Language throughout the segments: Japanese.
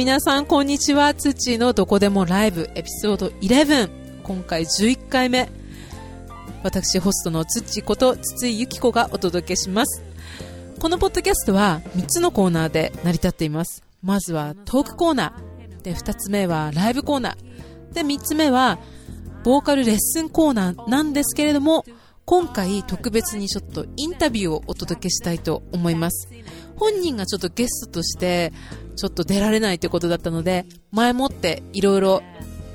皆さんこんにちは。つちのどこでもライブエピソード11。今回11回目。私ホストのつちこと筒井ゆき子がお届けします。このポッドキャストは3つのコーナーで成り立っています。まずはトークコーナー。で、2つ目はライブコーナー。で、3つ目はボーカルレッスンコーナーなんですけれども、今回特別にちょっとインタビューをお届けしたいと思います。本人がちょっとゲストとしてちょっと出られないということだったので、前もっていろいろ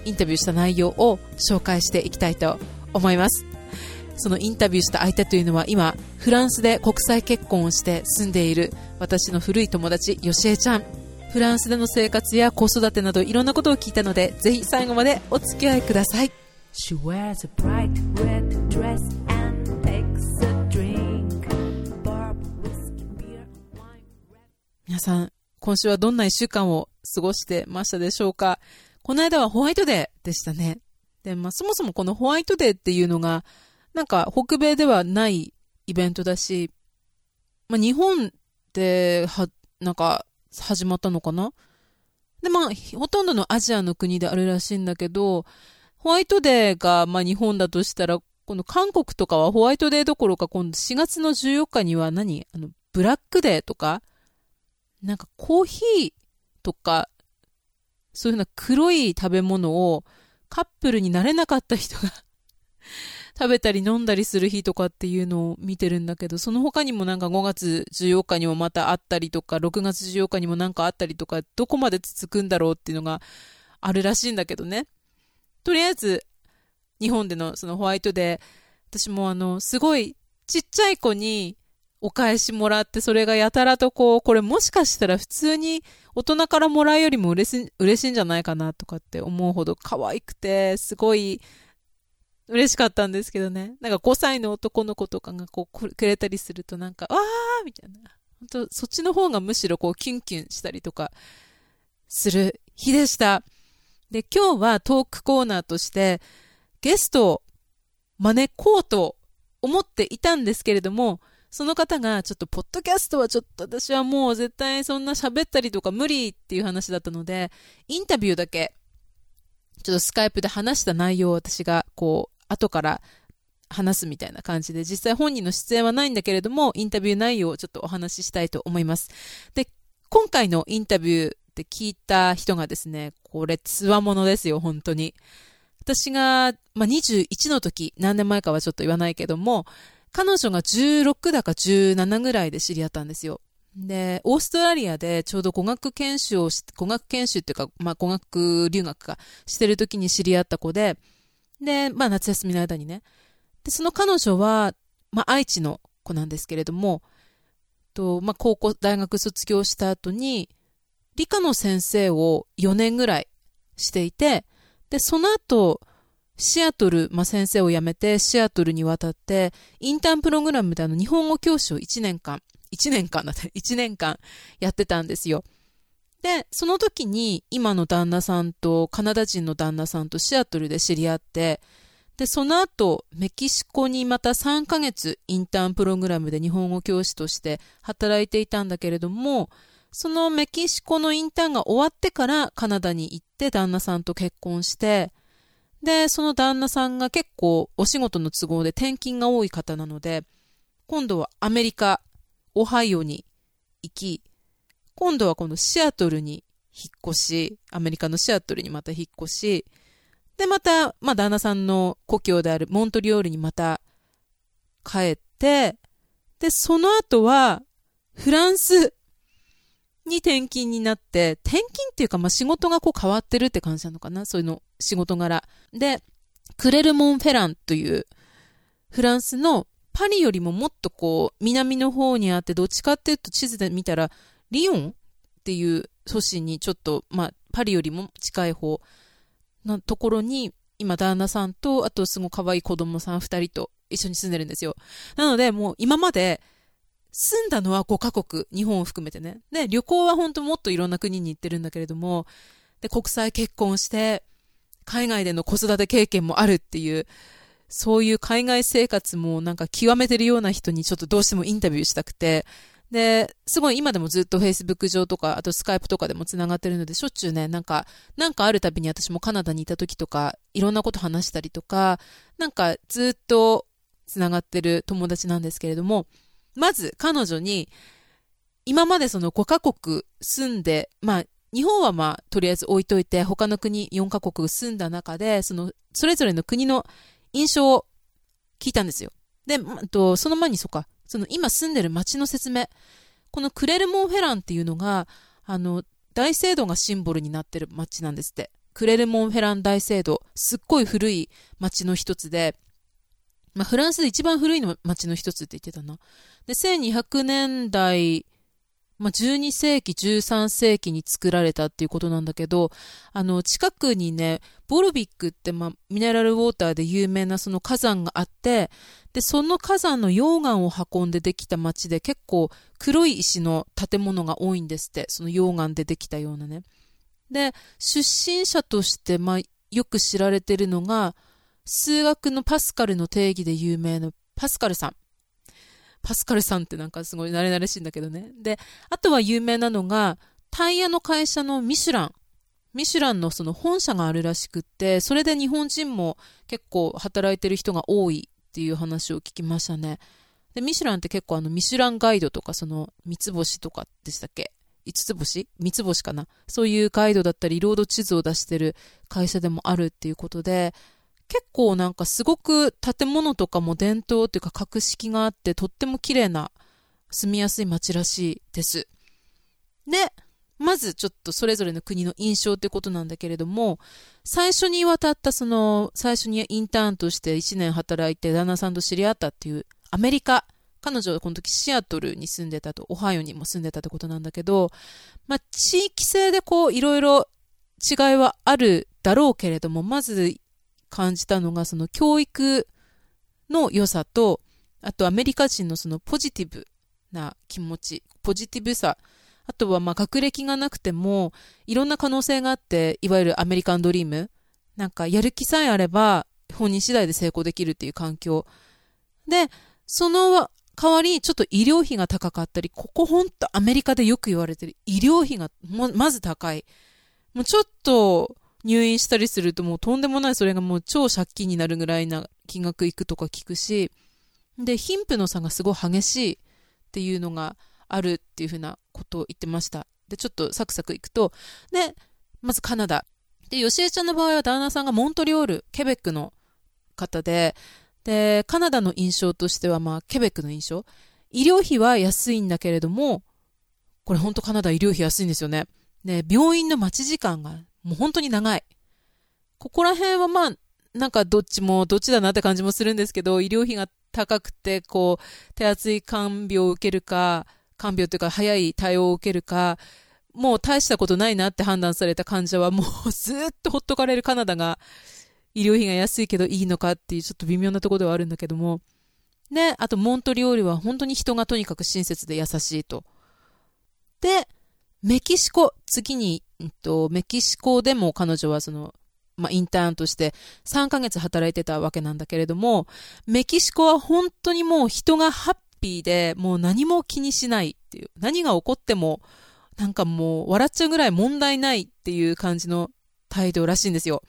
インタビューした内容を紹介していきたいと思います。そのインタビューした相手というのは今、フランスで国際結婚をして住んでいる私の古い友達、よしえちゃん。フランスでの生活や子育てなどいろんなことを聞いたので、ぜひ最後までお付き合いください。皆さん、今週はどんな一週間を過ごしてましたでしょうか？この間はホワイトデーでしたね。で、まあ、そもそもこのホワイトデーっていうのが、なんか北米ではないイベントだし、まあ、日本では、なんか始まったのかな？で、まあ、ほとんどのアジアの国であるらしいんだけど、ホワイトデーが、まあ、日本だとしたら、この韓国とかはホワイトデーどころか、今度4月の14日には何？あの、ブラックデーとか、なんかコーヒーとか、そういうふうな黒い食べ物をカップルになれなかった人が 食べたり飲んだりする日とかっていうのを見てるんだけど、その他にもなんか5月14日にもまたあったりとか、6月14日にもなんかあったりとか、どこまで続くんだろうっていうのがあるらしいんだけどね。とりあえず、日本でのそのホワイトで、私もあの、すごいちっちゃい子にお返しもらって、それがやたらとこう、これもしかしたら普通に大人からもらうよりも嬉し嬉しいんじゃないかなとかって思うほど可愛くて、すごい嬉しかったんですけどね。なんか5歳の男の子とかがこうくれたりするとなんか、わーみたいな。本当そっちの方がむしろこうキュンキュンしたりとかする日でした。で、今日はトークコーナーとしてゲストを招こうと思っていたんですけれども、その方が、ちょっと、ポッドキャストはちょっと私はもう絶対そんな喋ったりとか無理っていう話だったので、インタビューだけ、ちょっとスカイプで話した内容を私が、こう、後から話すみたいな感じで、実際本人の出演はないんだけれども、インタビュー内容をちょっとお話ししたいと思います。で、今回のインタビューって聞いた人がですね、これ、つわものですよ、本当に。私が、まあ、21の時、何年前かはちょっと言わないけども、彼女が16だか17ぐらいで知り合ったんですよ。で、オーストラリアでちょうど語学研修をし、語学研修っていうか、まあ、語学留学かしてる時に知り合った子で、で、まあ、夏休みの間にね。で、その彼女は、まあ、愛知の子なんですけれども、と、まあ、高校、大学卒業した後に、理科の先生を4年ぐらいしていて、で、その後、シアトル、まあ、先生を辞めてシアトルに渡って、インターンプログラムであの日本語教師を1年間、1年間だって、1年間やってたんですよ。で、その時に今の旦那さんとカナダ人の旦那さんとシアトルで知り合って、で、その後、メキシコにまた3ヶ月インターンプログラムで日本語教師として働いていたんだけれども、そのメキシコのインターンが終わってからカナダに行って旦那さんと結婚して、で、その旦那さんが結構お仕事の都合で転勤が多い方なので、今度はアメリカ、オハイオに行き、今度はこのシアトルに引っ越し、アメリカのシアトルにまた引っ越し、で、また、まあ、旦那さんの故郷であるモントリオールにまた帰って、で、その後は、フランスに転勤になって、転勤っていうか、まあ、仕事がこう変わってるって感じなのかなそういうの、仕事柄。で、クレルモン・フェランという、フランスのパリよりももっとこう、南の方にあって、どっちかっていうと地図で見たら、リヨンっていう都市にちょっと、まあ、パリよりも近い方のところに、今、旦那さんと、あとすごい可愛い子供さん二人と一緒に住んでるんですよ。なので、もう今まで、住んだのは5カ国、日本を含めてね。で、旅行は本当もっといろんな国に行ってるんだけれども、で、国際結婚して、海外での子育て経験もあるっていう、そういう海外生活もなんか極めてるような人にちょっとどうしてもインタビューしたくて、で、すごい今でもずっと Facebook 上とか、あと Skype とかでも繋がってるので、しょっちゅうね、なんか、なんかあるたびに私もカナダにいた時とか、いろんなこと話したりとか、なんかずっと繋がってる友達なんですけれども、まず彼女に、今までその5カ国住んで、まあ、日本はまあ、とりあえず置いといて、他の国4カ国住んだ中で、その、それぞれの国の印象を聞いたんですよ。で、とその前にそっか、その今住んでる街の説明。このクレルモンフェランっていうのが、あの、大聖堂がシンボルになってる街なんですって。クレルモンフェラン大聖堂。すっごい古い街の一つで、まあ、フランスで一番古いの街の一つって言ってたな。で、1200年代、まあ、12世紀、13世紀に作られたっていうことなんだけど、あの、近くにね、ボルビックって、まあ、ミネラルウォーターで有名なその火山があって、で、その火山の溶岩を運んでできた街で結構黒い石の建物が多いんですって、その溶岩でできたようなね。で、出身者として、まあ、よく知られてるのが、数学のパスカルの定義で有名なパスカルさん。パスカルさんってなんかすごい慣れ慣れしいんだけどね。で、あとは有名なのが、タイヤの会社のミシュラン。ミシュランのその本社があるらしくって、それで日本人も結構働いてる人が多いっていう話を聞きましたね。で、ミシュランって結構あのミシュランガイドとかその三つ星とかでしたっけ？五つ星？三つ星かな？そういうガイドだったり、ロード地図を出してる会社でもあるっていうことで、結構なんかすごく建物とかも伝統っていうか格式があってとっても綺麗な住みやすい街らしいです。で、まずちょっとそれぞれの国の印象ってことなんだけれども、最初に渡ったその、最初にインターンとして1年働いて旦那さんと知り合ったっていうアメリカ、彼女はこの時シアトルに住んでたと、オハイオにも住んでたってことなんだけど、まあ地域性でこういろいろ違いはあるだろうけれども、まず感じたのが、その教育の良さと、あとアメリカ人のそのポジティブな気持ち、ポジティブさ、あとはまあ学歴がなくても、いろんな可能性があって、いわゆるアメリカンドリーム、なんかやる気さえあれば、本人次第で成功できるっていう環境。で、その代わり、ちょっと医療費が高かったり、ここほんとアメリカでよく言われてる医療費がまず高い。もうちょっと、入院したりするともうとんでもないそれがもう超借金になるぐらいな金額いくとか聞くし、で、貧富の差がすごい激しいっていうのがあるっていうふうなことを言ってました。で、ちょっとサクサクいくと、で、まずカナダ。で、吉江ちゃんの場合は旦那さんがモントリオール、ケベックの方で、で、カナダの印象としては、まあ、ケベックの印象。医療費は安いんだけれども、これほんとカナダ医療費安いんですよね。で、病院の待ち時間がもう本当に長い。ここら辺はまあ、なんかどっちも、どっちだなって感じもするんですけど、医療費が高くて、こう、手厚い看病を受けるか、看病というか早い対応を受けるか、もう大したことないなって判断された患者はもうずっとほっとかれるカナダが医療費が安いけどいいのかっていうちょっと微妙なところではあるんだけども。で、あとモントリオールは本当に人がとにかく親切で優しいと。で、メキシコ、次に、えっと、メキシコでも彼女はその、まあ、インターンとして3ヶ月働いてたわけなんだけれども、メキシコは本当にもう人がハッピーで、もう何も気にしないっていう、何が起こっても、なんかもう笑っちゃうぐらい問題ないっていう感じの態度らしいんですよ。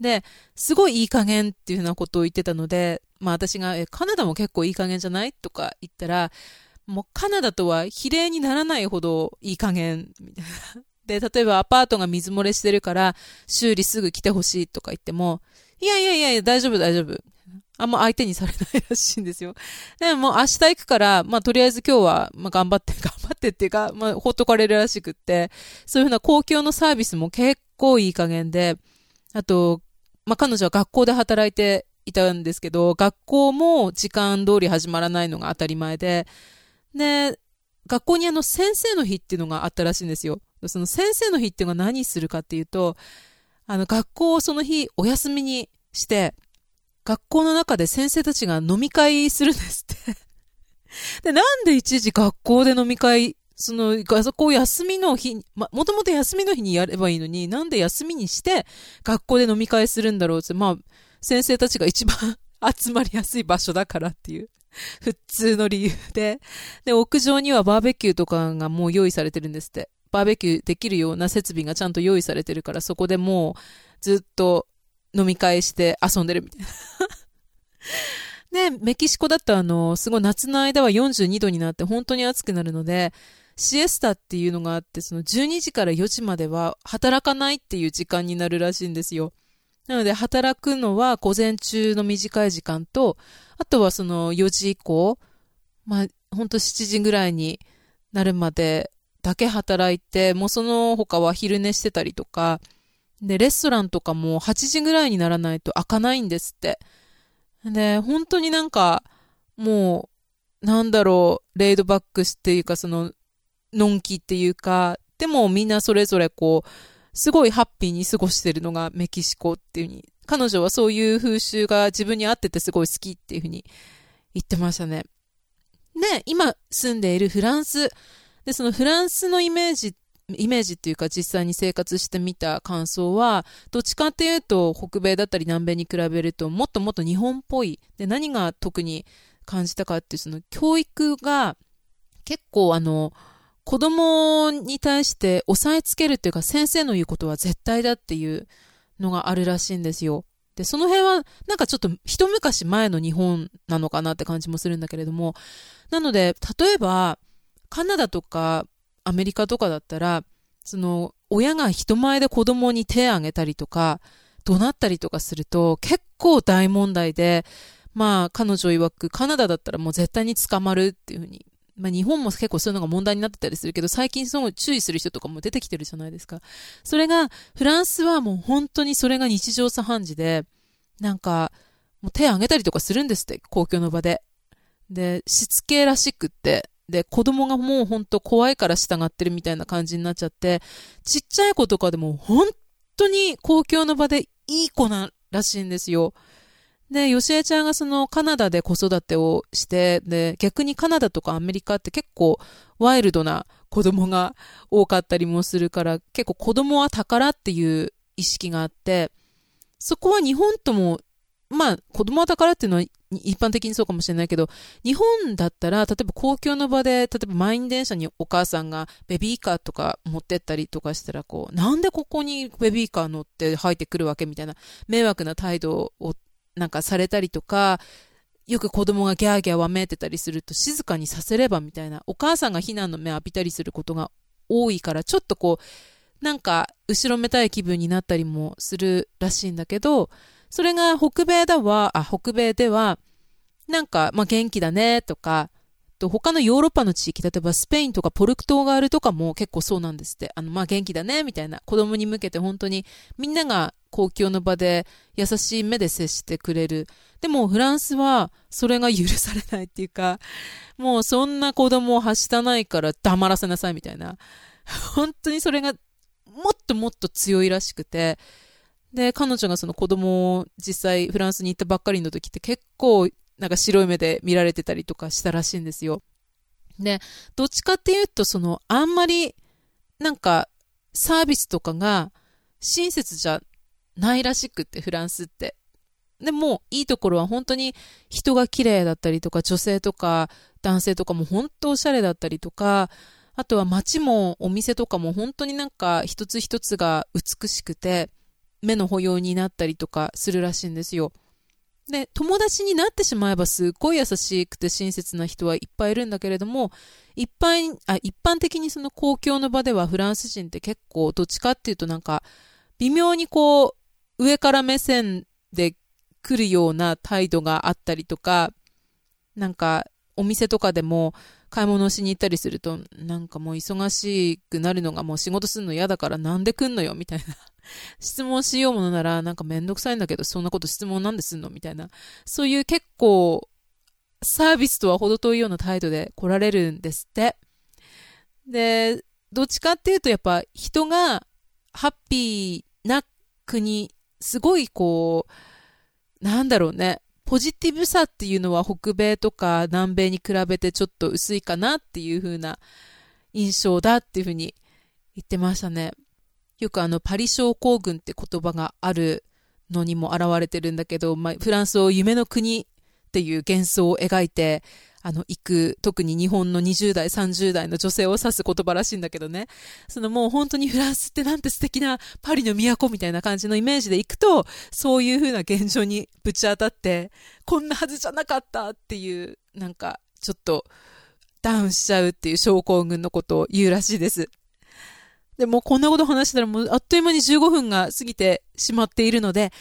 で、すごいいい加減っていうふうなことを言ってたので、まあ私が、え、カナダも結構いい加減じゃないとか言ったら、もうカナダとは比例にならないほどいい加減、みたいな。で、例えばアパートが水漏れしてるから修理すぐ来てほしいとか言っても、いやいやいやいや大丈夫大丈夫。あんま相手にされないらしいんですよ。でも明日行くから、まあとりあえず今日は、まあ頑張って、頑張ってっていうか、まあほっとかれるらしくって、そういうふうな公共のサービスも結構いい加減で、あと、まあ彼女は学校で働いていたんですけど、学校も時間通り始まらないのが当たり前で、で、学校にあの先生の日っていうのがあったらしいんですよ。その先生の日っていうのが何するかっていうと、あの学校をその日お休みにして、学校の中で先生たちが飲み会するんですって で、なんで一時学校で飲み会、その学校休みの日、ま、もともと休みの日にやればいいのに、なんで休みにして学校で飲み会するんだろうって、まあ、先生たちが一番 集まりやすい場所だからっていう。普通の理由で。で、屋上にはバーベキューとかがもう用意されてるんですって。バーベキューできるような設備がちゃんと用意されてるから、そこでもうずっと飲み会して遊んでるみたいな。ね、メキシコだとあの、すごい夏の間は42度になって本当に暑くなるので、シエスタっていうのがあって、その12時から4時までは働かないっていう時間になるらしいんですよ。なので、働くのは午前中の短い時間と、あとはその4時以降、まあ、ほんと7時ぐらいになるまでだけ働いて、もうその他は昼寝してたりとか、で、レストランとかも8時ぐらいにならないと開かないんですって。で、本当になんか、もう、なんだろう、レイドバックスっていうか、その、のんきっていうか、でもみんなそれぞれこう、すごいハッピーに過ごしてるのがメキシコっていうふうに、彼女はそういう風習が自分に合っててすごい好きっていうふうに言ってましたね。で、今住んでいるフランス。で、そのフランスのイメージ、イメージっていうか実際に生活してみた感想は、どっちかっていうと北米だったり南米に比べるともっともっと日本っぽい。で、何が特に感じたかっていうその教育が結構あの、子供に対して押さえつけるっていうか先生の言うことは絶対だっていうのがあるらしいんですよ。で、その辺はなんかちょっと一昔前の日本なのかなって感じもするんだけれども、なので、例えば、カナダとかアメリカとかだったら、その、親が人前で子供に手を挙げたりとか、怒鳴ったりとかすると結構大問題で、まあ彼女曰くカナダだったらもう絶対に捕まるっていうふうにまあ、日本も結構そういうのが問題になってたりするけど、最近その注意する人とかも出てきてるじゃないですか。それが、フランスはもう本当にそれが日常茶飯事で、なんか、もう手を挙げたりとかするんですって、公共の場で。で、しつけらしくって、で、子供がもうほんと怖いから従ってるみたいな感じになっちゃって、ちっちゃい子とかでも本当に公共の場でいい子ならしいんですよ。で、吉江ちゃんがそのカナダで子育てをして、で、逆にカナダとかアメリカって結構ワイルドな子供が多かったりもするから、結構子供は宝っていう意識があって、そこは日本とも、まあ、子供は宝っていうのは一般的にそうかもしれないけど、日本だったら、例えば公共の場で、例えば満員電車にお母さんがベビーカーとか持ってったりとかしたら、こう、なんでここにベビーカー乗って入ってくるわけみたいな迷惑な態度をなんかされたりとか、よく子供がギャーギャーわめいてたりすると静かにさせればみたいな、お母さんが非難の目を浴びたりすることが多いから、ちょっとこう、なんか後ろめたい気分になったりもするらしいんだけど、それが北米だは、あ、北米では、なんか、まあ、元気だねとか、と他のヨーロッパの地域、例えばスペインとかポルクトガルとかも結構そうなんですって。あの、まあ、元気だねみたいな。子供に向けて本当にみんなが公共の場で優しい目で接してくれる。でもフランスはそれが許されないっていうか、もうそんな子供をはしたないから黙らせなさいみたいな。本当にそれがもっともっと強いらしくて、で、彼女がその子供を実際フランスに行ったばっかりの時って結構なんか白い目で見られてたりとかしたらしいんですよ。で、どっちかっていうとそのあんまりなんかサービスとかが親切じゃないらしくって、フランスって。でも、いいところは本当に人が綺麗だったりとか、女性とか男性とかも本当おしゃれだったりとか、あとは街もお店とかも本当になんか一つ一つが美しくて、目の保養になったりとかするらしいんですよ。で、友達になってしまえばすっごい優しくて親切な人はいっぱいいるんだけれども、一般、あ一般的にその公共の場ではフランス人って結構どっちかっていうとなんか、微妙にこう、上から目線で来るような態度があったりとか、なんか、お店とかでも買い物しに行ったりすると、なんかもう忙しくなるのがもう仕事するの嫌だからなんで来んのよみたいな。質問しようものならなんかめんどくさいんだけど、そんなこと質問なんですんのみたいな。そういう結構、サービスとは程遠いような態度で来られるんですって。で、どっちかっていうとやっぱ人がハッピーな国すごいこう、なんだろうね。ポジティブさっていうのは北米とか南米に比べてちょっと薄いかなっていう風な印象だっていう風に言ってましたね。よくあのパリ症候群って言葉があるのにも現れてるんだけど、まあ、フランスを夢の国っていう幻想を描いて、あの、行く、特に日本の20代、30代の女性を指す言葉らしいんだけどね。そのもう本当にフランスってなんて素敵なパリの都みたいな感じのイメージで行くと、そういう風な現状にぶち当たって、こんなはずじゃなかったっていう、なんか、ちょっと、ダウンしちゃうっていう症候群のことを言うらしいです。でもこんなこと話したらもうあっという間に15分が過ぎてしまっているので、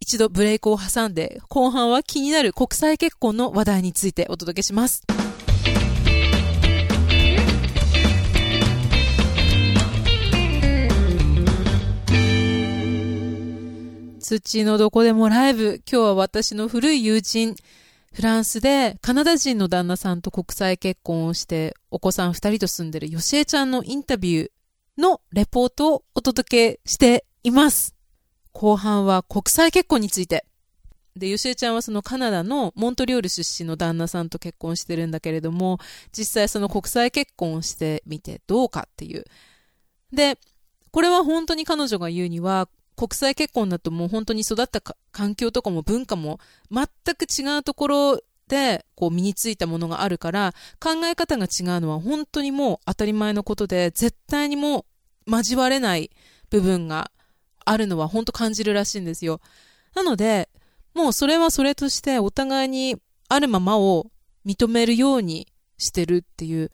一度ブレイクを挟んで、後半は気になる国際結婚の話題についてお届けします。土のどこでもライブ。今日は私の古い友人、フランスでカナダ人の旦那さんと国際結婚をして、お子さん二人と住んでるヨシエちゃんのインタビューのレポートをお届けしています。後半は国際結婚について。で、ヨシエちゃんはそのカナダのモントリオール出身の旦那さんと結婚してるんだけれども、実際その国際結婚をしてみてどうかっていう。で、これは本当に彼女が言うには、国際結婚だともう本当に育った環境とかも文化も全く違うところこう身についたものがあるから考え方が違うのは本当にもう当たり前のことで絶対にもう交われない部分があるのは本当感じるらしいんですよ。なので、もうそれはそれとしてお互いにあるままを認めるようにしてるっていう。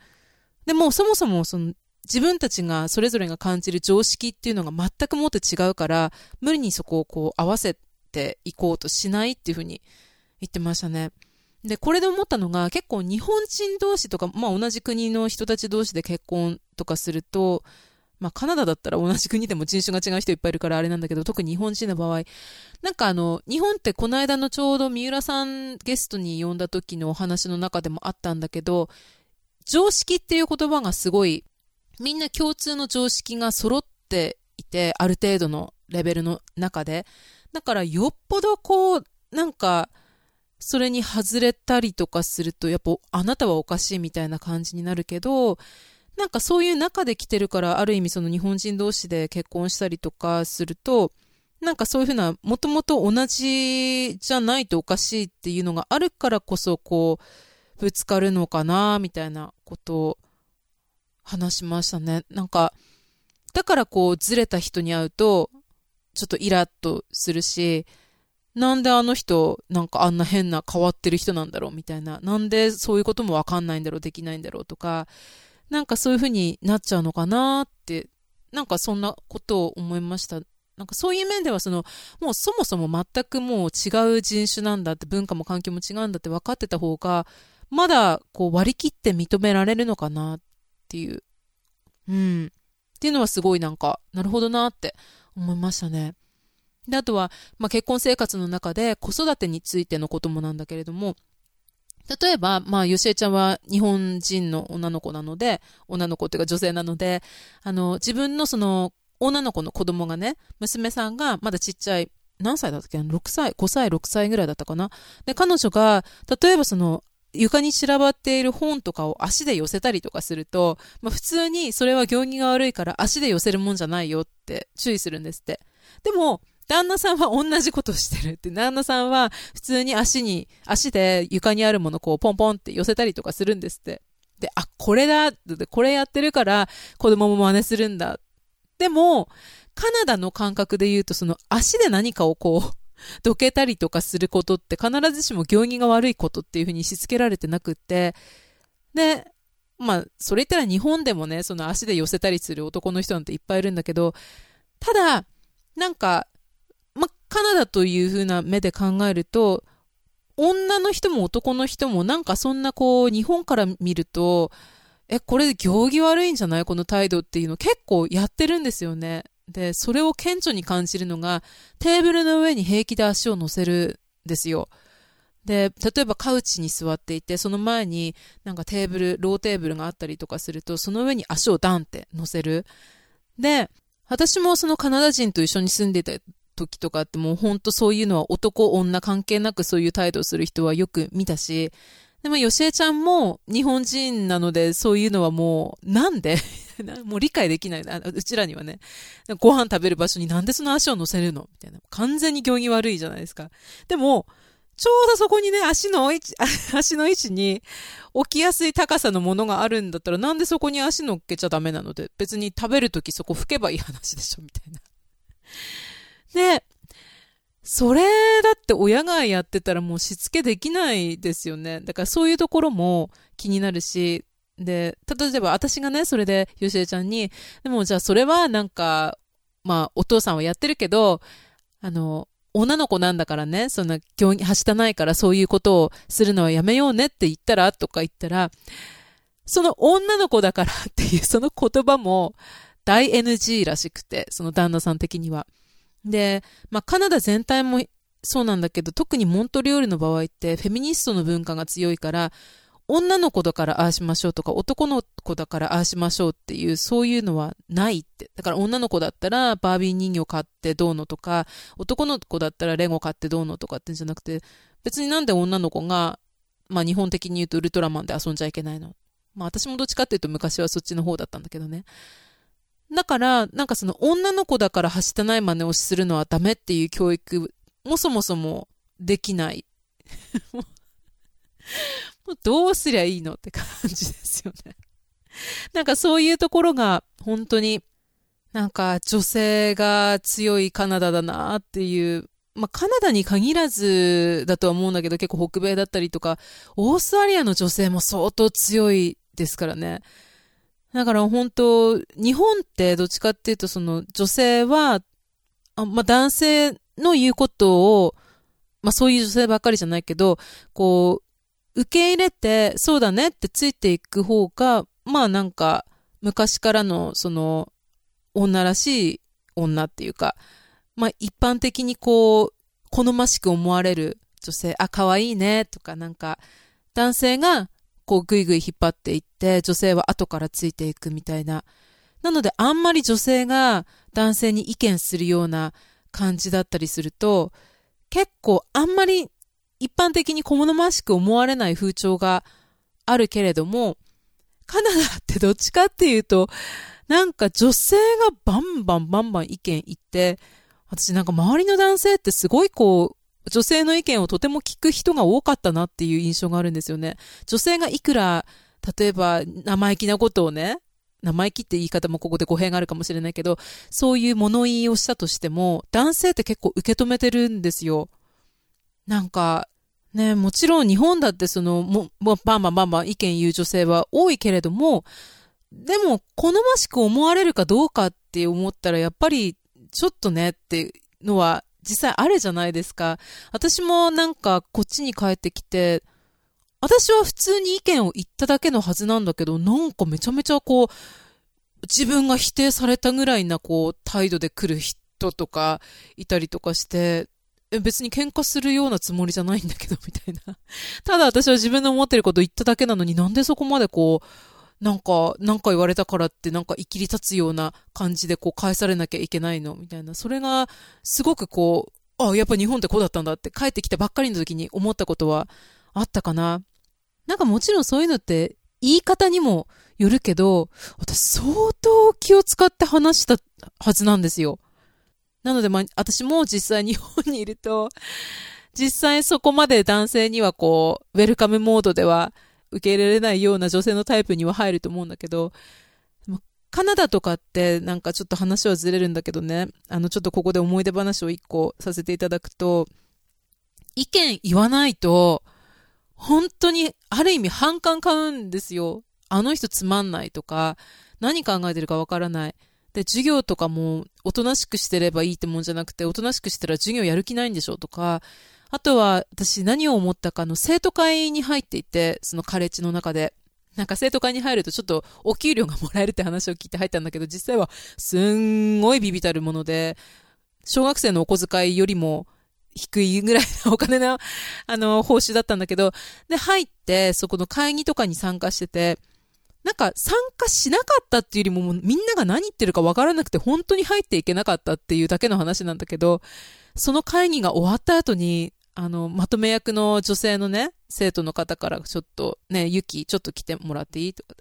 でもそもそもその自分たちがそれぞれが感じる常識っていうのが全くもって違うから、無理にそこをこう合わせていこうとしないっていうふうに言ってましたね。で、これで思ったのが結構日本人同士とか、まあ同じ国の人たち同士で結婚とかすると、まあカナダだったら同じ国でも人種が違う人いっぱいいるからあれなんだけど、特に日本人の場合、なんかあの、日本ってこの間のちょうど三浦さんゲストに呼んだ時のお話の中でもあったんだけど、常識っていう言葉がすごい、みんな共通の常識が揃っていて、ある程度のレベルの中で。だからよっぽどこう、なんか、それに外れたりとかすると、やっぱあなたはおかしいみたいな感じになるけど、なんかそういう中で来てるから、ある意味その日本人同士で結婚したりとかすると、なんかそういうふうな、もともと同じじゃないとおかしいっていうのがあるからこそ、こう、ぶつかるのかな、みたいなことを話しましたね。なんか、だからこう、ずれた人に会うと、ちょっとイラッとするし、なんであの人、なんかあんな変な変わってる人なんだろうみたいな。なんでそういうこともわかんないんだろう、できないんだろうとか、なんかそういう風になっちゃうのかなって、なんかそんなことを思いました。なんかそういう面ではその、もうそもそも全くもう違う人種なんだって、文化も環境も違うんだって分かってた方が、まだこう割り切って認められるのかなっていう。うん。っていうのはすごいなんか、なるほどなって思いましたね。で、あとは、まあ、結婚生活の中で子育てについてのこともなんだけれども、例えば、まあ、よしえちゃんは日本人の女の子なので、女の子っていうか女性なので、あの、自分のその、女の子の子供がね、娘さんがまだちっちゃい、何歳だったっけ ?6 歳、5歳、6歳ぐらいだったかな？で、彼女が、例えばその、床に散らばっている本とかを足で寄せたりとかすると、まあ、普通にそれは行儀が悪いから足で寄せるもんじゃないよって注意するんですって。でも、旦那さんは同じことしてるって。旦那さんは普通に足に、足で床にあるものをこうポンポンって寄せたりとかするんですって。で、あ、これだってこれやってるから子供も真似するんだ。でも、カナダの感覚で言うとその足で何かをこう、どけたりとかすることって必ずしも行儀が悪いことっていうふうにしつけられてなくって、で、まあ、それ言ったら日本でもね、その足で寄せたりする男の人なんていっぱいいるんだけど、ただ、なんか、カナダという風な目で考えると、女の人も男の人もなんかそんなこう、日本から見ると、え、これ行儀悪いんじゃない？この態度っていうの結構やってるんですよね。で、それを顕著に感じるのが、テーブルの上に平気で足を乗せるんですよ。で、例えばカウチに座っていて、その前になんかテーブル、ローテーブルがあったりとかすると、その上に足をダンって乗せる。で、私もそのカナダ人と一緒に住んでた時とかってもうほんとそういうのは男女関係なくそういう態度をする人はよく見たし、でも、よしえちゃんも日本人なので、そういうのはもう、なんで？もう理解できない。うちらにはね。ご飯食べる場所になんでその足を乗せるの？みたいな。完全に行儀悪いじゃないですか。でも、ちょうどそこにね、足の位置、足の位置に置きやすい高さのものがあるんだったら、なんでそこに足乗っけちゃダメなので、別に食べるときそこ拭けばいい話でしょみたいな。で、それだって親がやってたらもうしつけできないですよね。だからそういうところも気になるし、で、例えば私がね、それでよしえちゃんに、でもじゃあそれはなんか、まあお父さんはやってるけど、あの、女の子なんだからね、そんな、競技、はしたないからそういうことをするのはやめようねって言ったらとか言ったら、その女の子だからっていうその言葉も大 NG らしくて、その旦那さん的には。で、まあ、カナダ全体もそうなんだけど、特にモントリオールの場合ってフェミニストの文化が強いから、女の子だからああしましょうとか、男の子だからああしましょうっていう、そういうのはないって。だから女の子だったらバービー人形買ってどうのとか、男の子だったらレゴ買ってどうのとかってんじゃなくて、別になんで女の子が、まあ日本的に言うとウルトラマンで遊んじゃいけないの。まあ私もどっちかっていうと昔はそっちの方だったんだけどね。だから、なんかその女の子だからはしたない真似をするのはダメっていう教育もそもそもできない。もうどうすりゃいいのって感じですよね。なんかそういうところが本当になんか女性が強いカナダだなっていう、まあカナダに限らずだとは思うんだけど結構北米だったりとか、オーストラリアの女性も相当強いですからね。だから本当、日本ってどっちかっていうとその女性は、あまあ、男性の言うことを、まあそういう女性ばっかりじゃないけど、こう、受け入れて、そうだねってついていく方が、まあなんか、昔からのその、女らしい女っていうか、まあ一般的にこう、好ましく思われる女性、あ、可愛いねとかなんか、男性がこうぐいぐい引っ張っていって、女性は後からついていくみたいな。なのであんまり女性が男性に意見するような感じだったりすると、結構あんまり一般的に小物ましく思われない風潮があるけれども、カナダってどっちかっていうと、なんか女性がバンバンバンバン意見言って、私なんか周りの男性ってすごいこう、女性の意見をとても聞く人が多かったなっていう印象があるんですよね。女性がいくら、例えば生意気なことをね、生意気って言い方もここで語弊があるかもしれないけど、そういう物言いをしたとしても、男性って結構受け止めてるんですよ。なんか、ね、もちろん日本だってその、も、もバンバンバンバン意見言う女性は多いけれども、でも、好ましく思われるかどうかって思ったら、やっぱり、ちょっとねっていうのは実際あるじゃないですか。私もなんかこっちに帰ってきて、私は普通に意見を言っただけのはずなんだけど、なんかめちゃめちゃこう、自分が否定されたぐらいなこう、態度で来る人とかいたりとかして、別に喧嘩するようなつもりじゃないんだけど、みたいな。ただ私は自分の思ってることを言っただけなのになんでそこまでこう、なんか、なんか言われたからってなんか生きり立つような感じでこう返されなきゃいけないのみたいな。それが、すごくこう、あ、やっぱ日本ってこうだったんだって帰ってきたばっかりの時に思ったことはあったかな。なんかもちろんそういうのって言い方にもよるけど、私相当気を使って話したはずなんですよ。なのでまあ、私も実際日本にいると、実際そこまで男性にはこう、ウェルカムモードでは受け入れられないような女性のタイプには入ると思うんだけど、カナダとかってなんかちょっと話はずれるんだけどね、あのちょっとここで思い出話を一個させていただくと、意見言わないと、本当にある意味反感買うんですよ。あの人つまんないとか、何考えてるかわからない。で、授業とかもおとなしくしてればいいってもんじゃなくて、おとなしくしたら授業やる気ないんでしょとか、あとは、私何を思ったかの生徒会に入っていて、そのカレッジの中で。なんか生徒会に入るとちょっとお給料がもらえるって話を聞いて入ったんだけど、実際はすんごいビビたるもので、小学生のお小遣いよりも低いぐらいのお金の、あの、報酬だったんだけど、で、入って、そこの会議とかに参加してて、なんか参加しなかったっていうよりもみんなが何言ってるかわからなくて本当に入っていけなかったっていうだけの話なんだけど、その会議が終わった後に、あの、まとめ役の女性のね、生徒の方からちょっと、ね、ゆき、ちょっと来てもらっていいとか。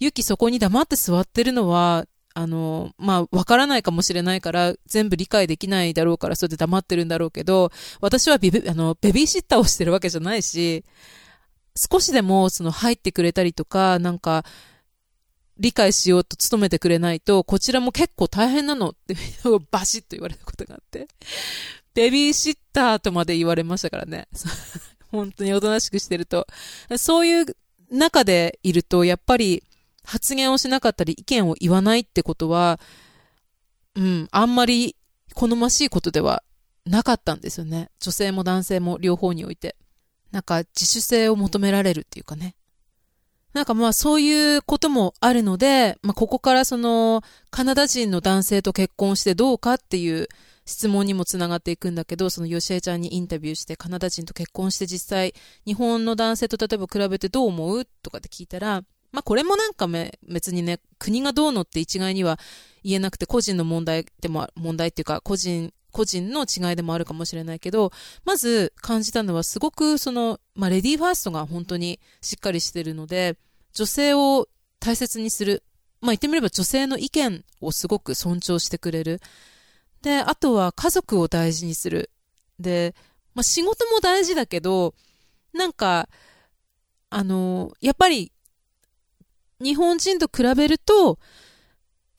ゆきそこに黙って座ってるのは、あの、まあ、わからないかもしれないから、全部理解できないだろうから、それで黙ってるんだろうけど、私はビビ、あの、ベビーシッターをしてるわけじゃないし、少しでも、その、入ってくれたりとか、なんか、理解しようと努めてくれないと、こちらも結構大変なのってバシッと言われたことがあって。ベビーシッターとまで言われましたからね。本当におとなしくしてると。そういう中でいると、やっぱり発言をしなかったり意見を言わないってことは、うん、あんまり好ましいことではなかったんですよね。女性も男性も両方において。なんか自主性を求められるっていうかね。なんかまあそういうこともあるので、まあここからそのカナダ人の男性と結婚してどうかっていう質問にもつながっていくんだけど、そのヨシエちゃんにインタビューしてカナダ人と結婚して実際日本の男性と例えば比べてどう思うとかって聞いたら、まあこれもなんかめ別にね、国がどうのって一概には言えなくて個人の問題でも、問題っていうか個人個人の違いでもあるかもしれないけど、まず感じたのはすごくその、まあ、レディーファーストが本当にしっかりしてるので、女性を大切にする。まあ、言ってみれば女性の意見をすごく尊重してくれる。で、あとは家族を大事にする。で、まあ、仕事も大事だけど、なんか、あの、やっぱり、日本人と比べると、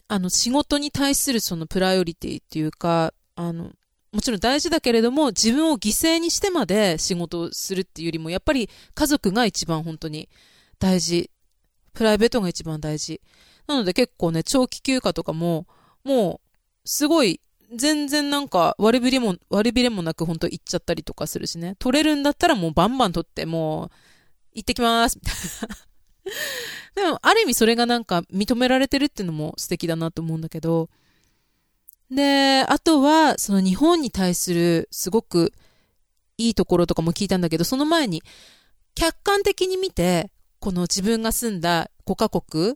あの、仕事に対するそのプライオリティっていうか、あの、もちろん大事だけれども、自分を犠牲にしてまで仕事をするっていうよりも、やっぱり家族が一番本当に大事。プライベートが一番大事。なので結構ね、長期休暇とかも、もう、すごい、全然なんか割りびれも、割りびれもなく本当行っちゃったりとかするしね。取れるんだったらもうバンバン取って、もう、行ってきますみたいな。でも、ある意味それがなんか認められてるっていうのも素敵だなと思うんだけど、で、あとは、その日本に対するすごくいいところとかも聞いたんだけど、その前に、客観的に見て、この自分が住んだ5カ国、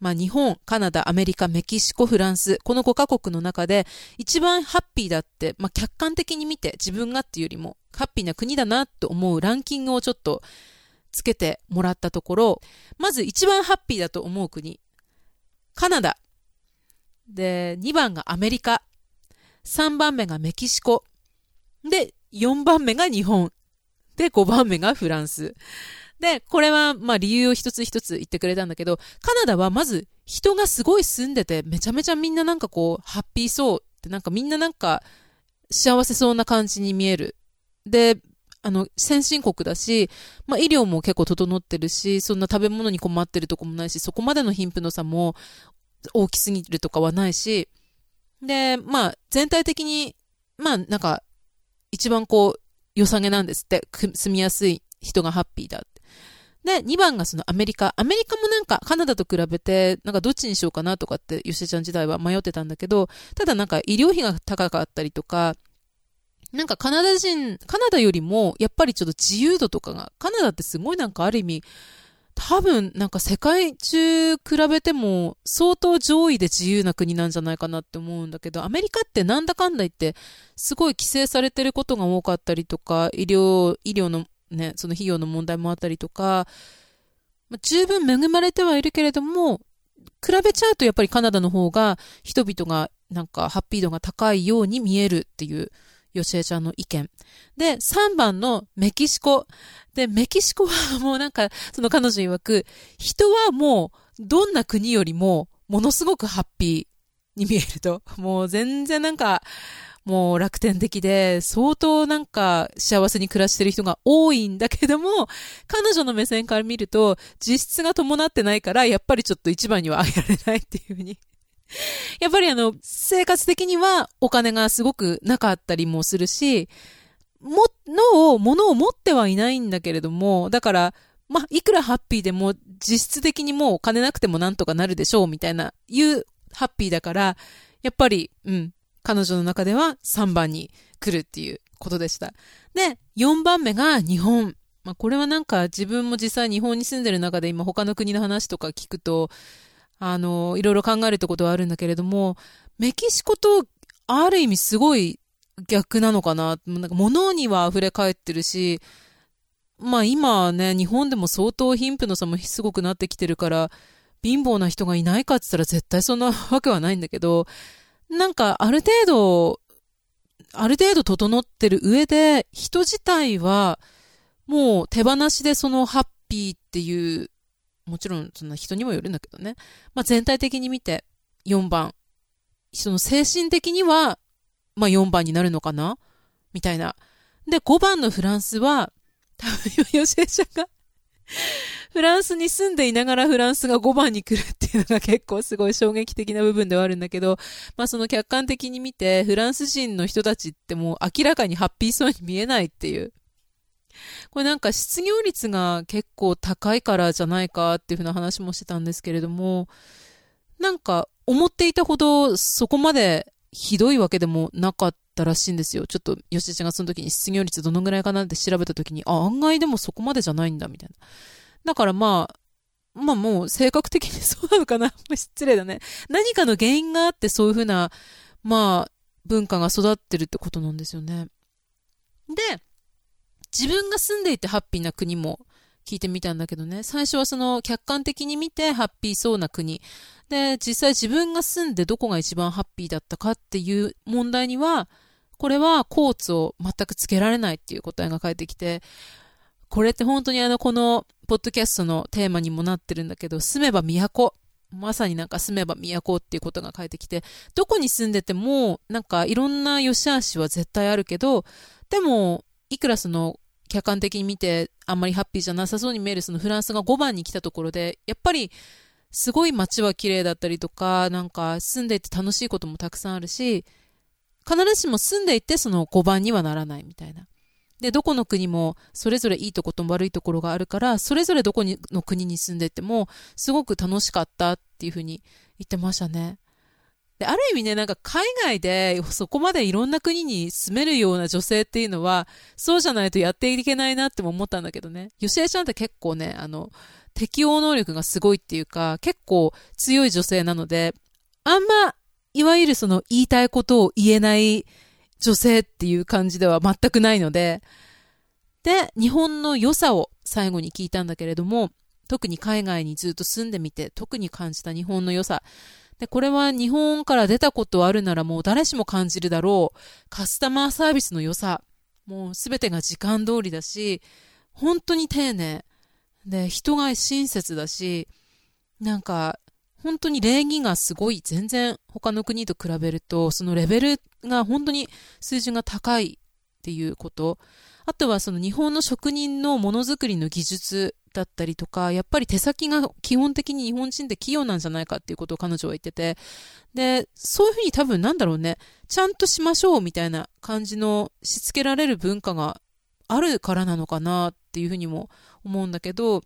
まあ日本、カナダ、アメリカ、メキシコ、フランス、この5カ国の中で一番ハッピーだって、まあ客観的に見て自分がっていうよりもハッピーな国だなと思うランキングをちょっとつけてもらったところ、まず一番ハッピーだと思う国、カナダ。で、2番がアメリカ。3番目がメキシコ。で、4番目が日本。で、5番目がフランス。で、これは、まあ理由を一つ一つ言ってくれたんだけど、カナダはまず人がすごい住んでて、めちゃめちゃみんななんかこう、ハッピーそうってなんかみんななんか幸せそうな感じに見える。で、あの、先進国だし、まあ医療も結構整ってるし、そんな食べ物に困ってるとこもないし、そこまでの貧富の差も大きすぎるとかはないし、で、まあ、全体的に、まあ、なんか、一番こう、良さげなんですって。住みやすい人がハッピーだって。で、2番がそのアメリカ。アメリカもなんかカナダと比べて、なんかどっちにしようかなとかって、吉田ちゃん時代は迷ってたんだけど、ただなんか医療費が高かったりとか、なんかカナダ人、カナダよりもやっぱりちょっと自由度とかが、カナダってすごいなんかある意味、多分なんか世界中比べても相当上位で自由な国なんじゃないかなって思うんだけど、アメリカってなんだかんだ言ってすごい規制されてることが多かったりとか、医療、医療のね、その費用の問題もあったりとか、まあ、十分恵まれてはいるけれども、比べちゃうとやっぱりカナダの方が人々がなんかハッピー度が高いように見えるっていう吉江ちゃんの意見。で、3番のメキシコ。で、メキシコはもうなんか、その彼女曰く、人はもう、どんな国よりも、ものすごくハッピーに見えると。もう全然なんか、もう楽天的で、相当なんか幸せに暮らしてる人が多いんだけども、彼女の目線から見ると、実質が伴ってないから、やっぱりちょっと一番にはあげられないっていうふうに。やっぱりあの、生活的にはお金がすごくなかったりもするし、も、のを、物を持ってはいないんだけれども、だから、まいくらハッピーでも実質的にもうお金なくてもなんとかなるでしょうみたいな、いうハッピーだから、やっぱり、うん、彼女の中では3番に来るっていうことでした。で、4番目が日本。まあ、これはなんか自分も実際日本に住んでる中で今他の国の話とか聞くと、あの、いろいろ考えるってことはあるんだけれども、メキシコとある意味すごい逆なのかな。なんか物には溢れ返ってるし、まあ今ね、日本でも相当貧富の差もすごくなってきてるから、貧乏な人がいないかって言ったら絶対そんなわけはないんだけど、なんかある程度、ある程度整ってる上で、人自体はもう手放しでそのハッピーっていう、もちろんそんな人にもよるんだけどね。まあ全体的に見て4番。その精神的には、まあ4番になるのかな？みたいな。で、5番のフランスは、多分、吉江ちゃんがフランスに住んでいながらフランスが5番に来るっていうのが結構すごい衝撃的な部分ではあるんだけど、まあその客観的に見て、フランス人の人たちってもう明らかにハッピーそうに見えないっていう。これなんか失業率が結構高いからじゃないかっていうふうな話もしてたんですけれども、なんか思っていたほどそこまでひどいわけでもなかったらしいんですよ。ちょっと吉田ちゃんがその時に失業率どのぐらいかなって調べた時に、あ、案外でもそこまでじゃないんだみたいな。だからまあ、まあもう性格的にそうなのかな？失礼だね。何かの原因があってそういうふうな、まあ、文化が育ってるってことなんですよね。で、自分が住んでいてハッピーな国も聞いてみたんだけどね、最初はその客観的に見てハッピーそうな国。で、実際自分が住んでどこが一番ハッピーだったかっていう問題には、これはコーツを全くつけられないっていう答えが返ってきて、これって本当にあの、このポッドキャストのテーマにもなってるんだけど、住めば都。まさになんか住めば都っていうことが返ってきて、どこに住んでても、なんかいろんな良し悪しは絶対あるけど、でも、いくらその客観的に見てあんまりハッピーじゃなさそうに見えるそのフランスが5番に来たところで、やっぱりすごい街は綺麗だったりとか、なんか住んでいて楽しいこともたくさんあるし、必ずしも住んでいてその5番にはならないみたいな。で、どこの国もそれぞれいいとことも悪いところがあるから、それぞれどこにの国に住んでてもすごく楽しかったっていうふうに言ってましたね。で、ある意味ね、なんか海外でそこまでいろんな国に住めるような女性っていうのは、そうじゃないとやっていけないなっても思ったんだけどね。吉江ちゃんって結構ね、あの、適応能力がすごいっていうか、結構強い女性なので、あんま、いわゆるその言いたいことを言えない女性っていう感じでは全くないので、で、日本の良さを最後に聞いたんだけれども、特に海外にずっと住んでみて、特に感じた日本の良さ。で、これは日本から出たことあるならもう誰しも感じるだろう。カスタマーサービスの良さ。もうすべてが時間通りだし、本当に丁寧。で、人が親切だし、なんか、本当に礼儀がすごい、全然他の国と比べると、そのレベルが本当に数字が高いっていうこと。あとはその日本の職人のものづくりの技術だったりとか、やっぱり手先が基本的に日本人って器用なんじゃないかっていうことを彼女は言ってて、で、そういうふうに多分なんだろうね、ちゃんとしましょうみたいな感じのしつけられる文化があるからなのかなっていうふうにも思うんだけど、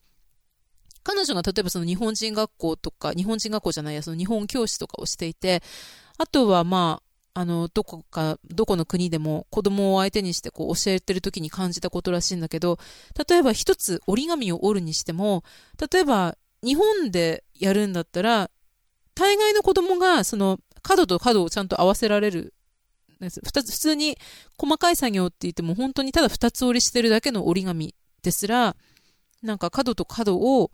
彼女が例えばその日本人学校とか、日本人学校じゃないや、その日本教師とかをしていて、あとはまあ、あの、どこか、どこの国でも子供を相手にしてこう教えてる時に感じたことらしいんだけど、例えば一つ折り紙を折るにしても、例えば日本でやるんだったら、大概の子供がその角と角をちゃんと合わせられる。普通に細かい作業って言っても本当にただ二つ折りしてるだけの折り紙ですら、なんか角と角を、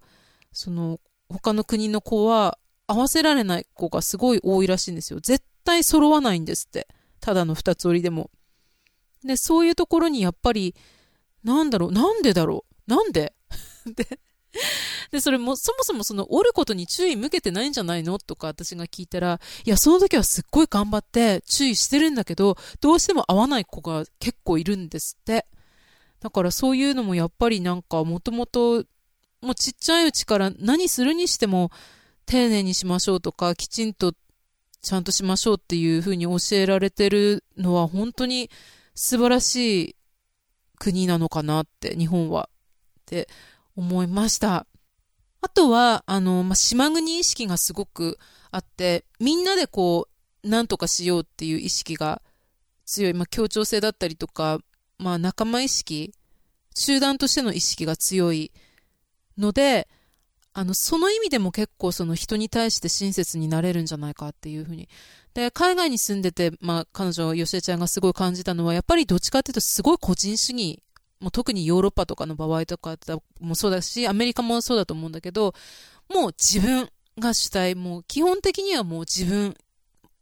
その他の国の子は合わせられない子がすごい多いらしいんですよ。絶対揃わないんですって。ただの二つ折りでも。で、そういうところにやっぱり、なんだろう、なんでだろう、なんで？で、で、それも、そもそもその折ることに注意向けてないんじゃないの？とか私が聞いたら、いや、その時はすっごい頑張って注意してるんだけど、どうしても合わない子が結構いるんですって。だからそういうのもやっぱりなんかもともと、もうちっちゃいうちから何するにしても丁寧にしましょうとか、きちんとちゃんとしましょうっていうふうに教えられてるのは本当に素晴らしい国なのかなって、日本は。って思いました。あとは、あの、まあ、島国意識がすごくあって、みんなでこう、なんとかしようっていう意識が強い、まあ、協調性だったりとか、まあ、仲間意識、集団としての意識が強いので、あの、その意味でも結構その人に対して親切になれるんじゃないかっていうふうに。で、海外に住んでて、まあ、彼女、吉江ちゃんがすごい感じたのは、やっぱりどっちかっていうとすごい個人主義。もう特にヨーロッパとかの場合とかもそうだし、アメリカもそうだと思うんだけど、もう自分が主体、もう基本的にはもう自分、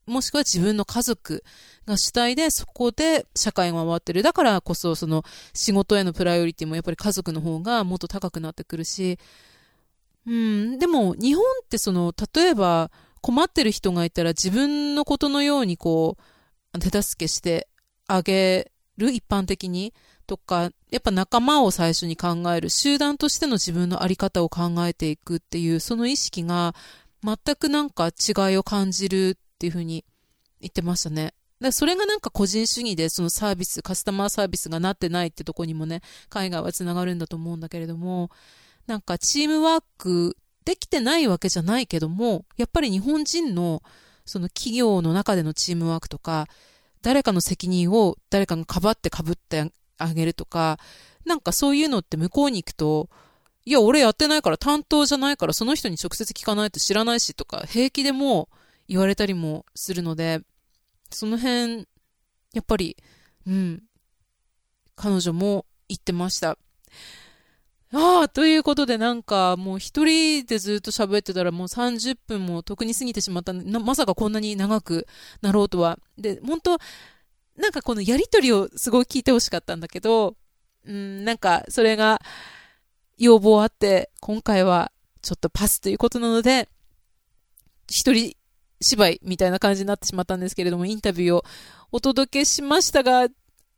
もしくは自分の家族が主体で、そこで社会が回ってる。だからこそ、その仕事へのプライオリティもやっぱり家族の方がもっと高くなってくるし、うん、でも日本ってその、例えば困ってる人がいたら自分のことのようにこう、手助けしてあげる一般的にとか、やっぱ仲間を最初に考える、集団としての自分のあり方を考えていくっていう、その意識が全くなんか違いを感じるっていうふうに言ってましたね。だそれがなんか個人主義でそのサービス、カスタマーサービスがなってないってとこにもね、海外は繋がるんだと思うんだけれども、なんかチームワークできてないわけじゃないけども、やっぱり日本人のその企業の中でのチームワークとか、誰かの責任を誰かがかばってかぶってあげるとか、なんかそういうのって向こうに行くと、いや、俺やってないから担当じゃないからその人に直接聞かないと知らないしとか、平気でも言われたりもするので、その辺、やっぱり、うん、彼女も言ってました。ああ、ということでなんかもう一人でずっと喋ってたらもう30分も特に過ぎてしまったまさかこんなに長くなろうとは。で、本当なんかこのやりとりをすごい聞いてほしかったんだけど、うん、なんかそれが要望あって、今回はちょっとパスということなので、一人芝居みたいな感じになってしまったんですけれども、インタビューをお届けしましたが、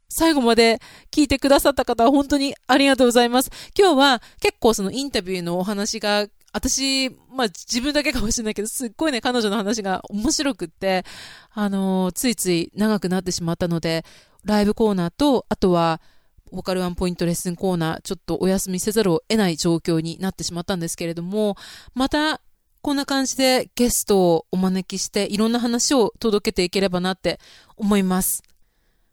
最後まで聞いてくださった方は本当にありがとうございます。今日は結構そのインタビューのお話が私、まあ自分だけかもしれないけど、すっごいね、彼女の話が面白くって、あのー、ついつい長くなってしまったので、ライブコーナーと、あとは、ボーカルワンポイントレッスンコーナー、ちょっとお休みせざるを得ない状況になってしまったんですけれども、また、こんな感じでゲストをお招きして、いろんな話を届けていければなって思います。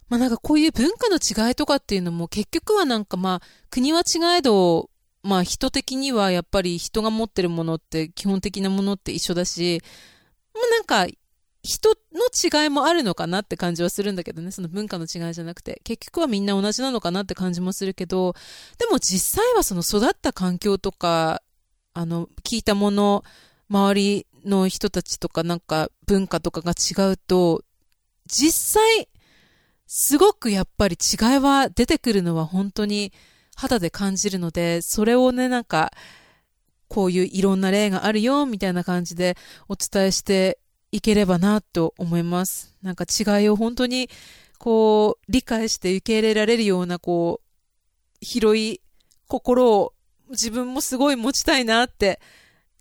まあなんかこういう文化の違いとかっていうのも結局はなんかまあ国は違えど、まあ人的にはやっぱり人が持ってるものって基本的なものって一緒だし、まあなんか人の違いもあるのかなって感じはするんだけどね、その文化の違いじゃなくて、結局はみんな同じなのかなって感じもするけど、でも実際はその育った環境とか、あの、聞いたもの、周りの人たちとかなんか文化とかが違うと、実際すごくやっぱり違いは出てくるのは本当に肌で感じるので、それをね、なんか、こういういろんな例があるよ、みたいな感じでお伝えしていければなと思います。なんか違いを本当に、こう、理解して受け入れられるような、こう、広い心を自分もすごい持ちたいなって、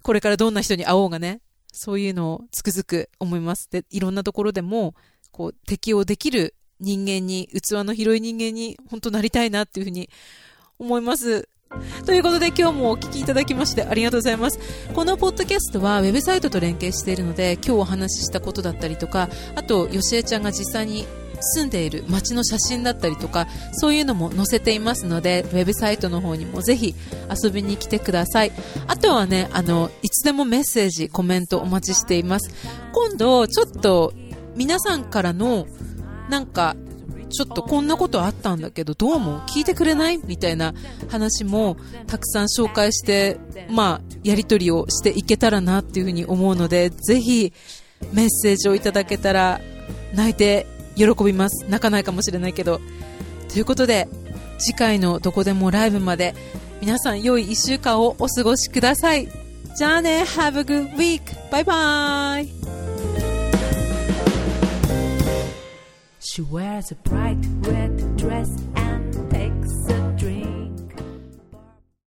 これからどんな人に会おうがね、そういうのをつくづく思います。で、いろんなところでも、こう、適応できる人間に、器の広い人間に本当なりたいなっていうふうに思います。ということで今日もお聞きいただきましてありがとうございます。このポッドキャストはウェブサイトと連携しているので今日お話ししたことだったりとか、あと、よしえちゃんが実際に住んでいる街の写真だったりとか、そういうのも載せていますので、ウェブサイトの方にもぜひ遊びに来てください。あとはね、あの、いつでもメッセージ、コメントお待ちしています。今度、ちょっと皆さんからのなんか、ちょっとこんなことあったんだけど、どうも聞いてくれない？みたいな話もたくさん紹介して、まあ、やりとりをしていけたらなっていうふうに思うので、ぜひメッセージをいただけたら泣いて喜びます。泣かないかもしれないけど。ということで、次回のどこでもライブまで皆さん良い1週間をお過ごしください。じゃあね、Have a good week! バイバーイ She wears a bright red dress and takes a